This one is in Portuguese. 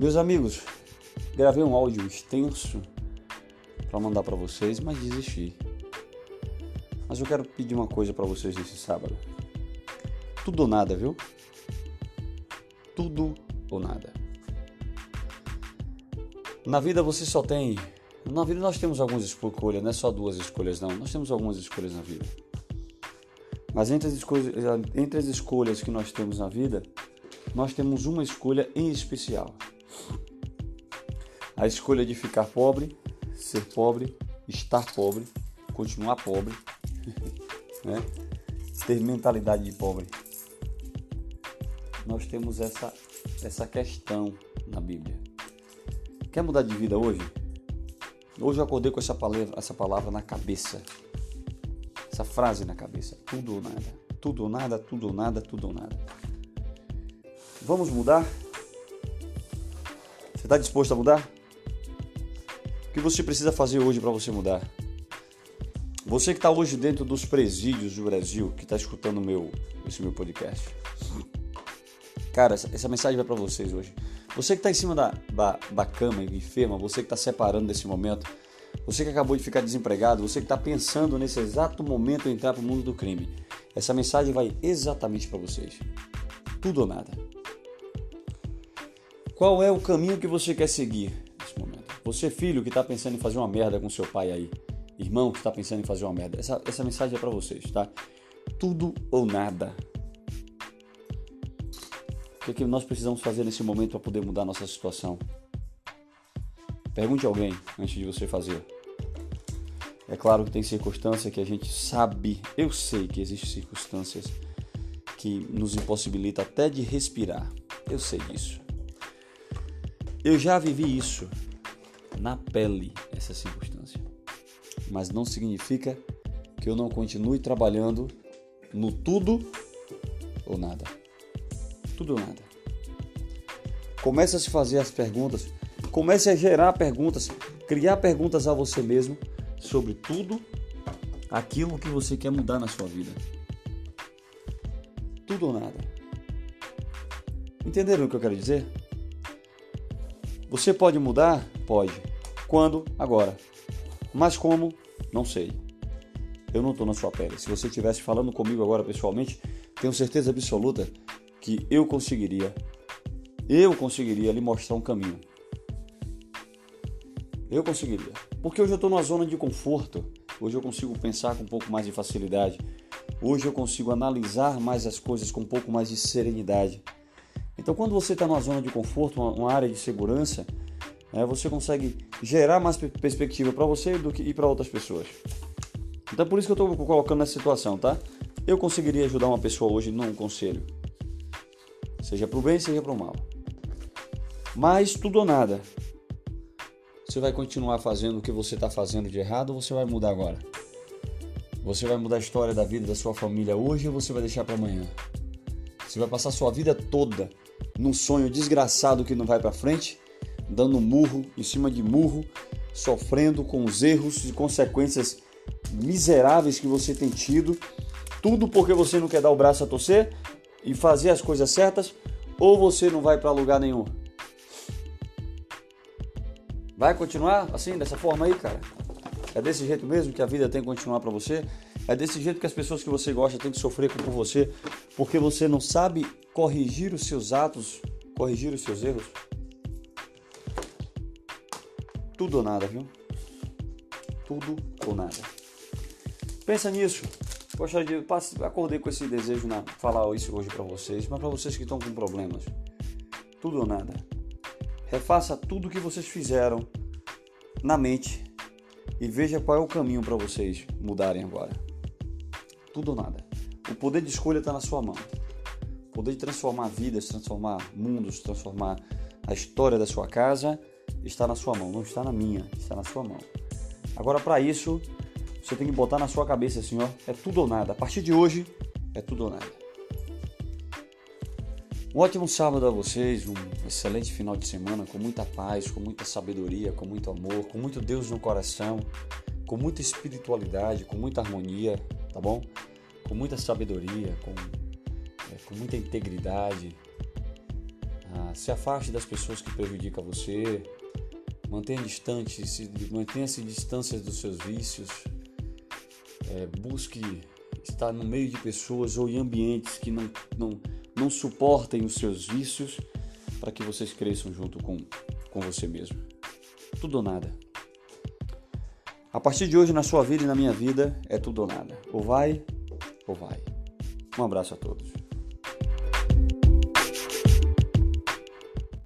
Meus amigos, gravei um áudio extenso para mandar para vocês, mas desisti. Mas eu quero pedir uma coisa para vocês nesse sábado. Tudo ou nada, viu? Tudo ou nada. Na vida você só tem. Na vida nós temos algumas escolhas, não é só duas escolhas, não. Nós temos algumas escolhas na vida. Mas entre as, escolhas, entre as escolhas que nós temos na vida, nós temos uma escolha em especial. A escolha de ficar pobre, ser pobre, estar pobre, continuar pobre, né? ter mentalidade de pobre. Nós temos essa, essa questão na Bíblia. Quer mudar de vida hoje? Hoje eu acordei com essa palavra, essa palavra na cabeça. Essa frase na cabeça. Tudo ou nada. Tudo ou nada, tudo ou nada, tudo ou nada. Vamos mudar? Está disposto a mudar? O que você precisa fazer hoje para você mudar? Você que está hoje dentro dos presídios do Brasil, que está escutando meu, esse meu podcast. Cara, essa, essa mensagem vai para vocês hoje. Você que está em cima da, da, da cama enferma, você que está separando nesse momento, você que acabou de ficar desempregado, você que está pensando nesse exato momento em entrar para o mundo do crime, essa mensagem vai exatamente para vocês. Tudo ou nada. Qual é o caminho que você quer seguir nesse momento? Você, filho, que está pensando em fazer uma merda com seu pai aí, irmão que está pensando em fazer uma merda, essa, essa mensagem é para vocês, tá? Tudo ou nada. O que, é que nós precisamos fazer nesse momento para poder mudar nossa situação? Pergunte a alguém antes de você fazer. É claro que tem circunstância que a gente sabe, eu sei que existem circunstâncias que nos impossibilita até de respirar. Eu sei disso. Eu já vivi isso na pele, essa circunstância. Mas não significa que eu não continue trabalhando no tudo ou nada. Tudo ou nada. Comece a se fazer as perguntas, comece a gerar perguntas, criar perguntas a você mesmo sobre tudo aquilo que você quer mudar na sua vida. Tudo ou nada. Entenderam o que eu quero dizer? Você pode mudar? Pode. Quando? Agora. Mas como? Não sei. Eu não estou na sua pele. Se você estivesse falando comigo agora pessoalmente, tenho certeza absoluta que eu conseguiria, eu conseguiria lhe mostrar um caminho. Eu conseguiria. Porque hoje eu estou numa zona de conforto. Hoje eu consigo pensar com um pouco mais de facilidade. Hoje eu consigo analisar mais as coisas com um pouco mais de serenidade. Então, quando você está numa zona de conforto, uma, área de segurança, né, você consegue gerar mais perspectiva para você do que para outras pessoas. Então, por isso que eu estou colocando nessa situação, tá? Eu conseguiria ajudar uma pessoa hoje num conselho, seja para o bem, seja para o mal. Mas tudo ou nada. Você vai continuar fazendo o que você está fazendo de errado ou você vai mudar agora? Você vai mudar a história da vida da sua família hoje ou você vai deixar para amanhã? Você vai passar sua vida toda num sonho desgraçado que não vai para frente, dando murro em cima de murro, sofrendo com os erros e consequências miseráveis que você tem tido, tudo porque você não quer dar o braço a torcer e fazer as coisas certas, ou você não vai para lugar nenhum. Vai continuar assim, dessa forma aí, cara? É desse jeito mesmo que a vida tem que continuar para você? É desse jeito que as pessoas que você gosta têm que sofrer por você, porque você não sabe corrigir os seus atos, corrigir os seus erros? Tudo ou nada, viu? Tudo ou nada. Pensa nisso. Poxa, de acordei com esse desejo de falar isso hoje para vocês, mas para vocês que estão com problemas, tudo ou nada. Refaça tudo o que vocês fizeram na mente e veja qual é o caminho para vocês mudarem agora. Tudo ou nada. O poder de escolha está na sua mão. Poder de transformar vidas, transformar mundos, transformar a história da sua casa está na sua mão, não está na minha, está na sua mão. Agora, para isso, você tem que botar na sua cabeça assim, ó, é tudo ou nada. A partir de hoje, é tudo ou nada. Um ótimo sábado a vocês, um excelente final de semana com muita paz, com muita sabedoria, com muito amor, com muito Deus no coração, com muita espiritualidade, com muita harmonia, tá bom? Com muita sabedoria, com, com muita integridade. Ah, se afaste das pessoas que prejudicam você. Mantenha distante, se, mantenha-se distâncias dos seus vícios. É, busque estar no meio de pessoas ou em ambientes que não, não, não suportem os seus vícios para que vocês cresçam junto com, com você mesmo. Tudo ou nada. A partir de hoje, na sua vida e na minha vida, é tudo ou nada. Ou vai, ou vai. Um abraço a todos.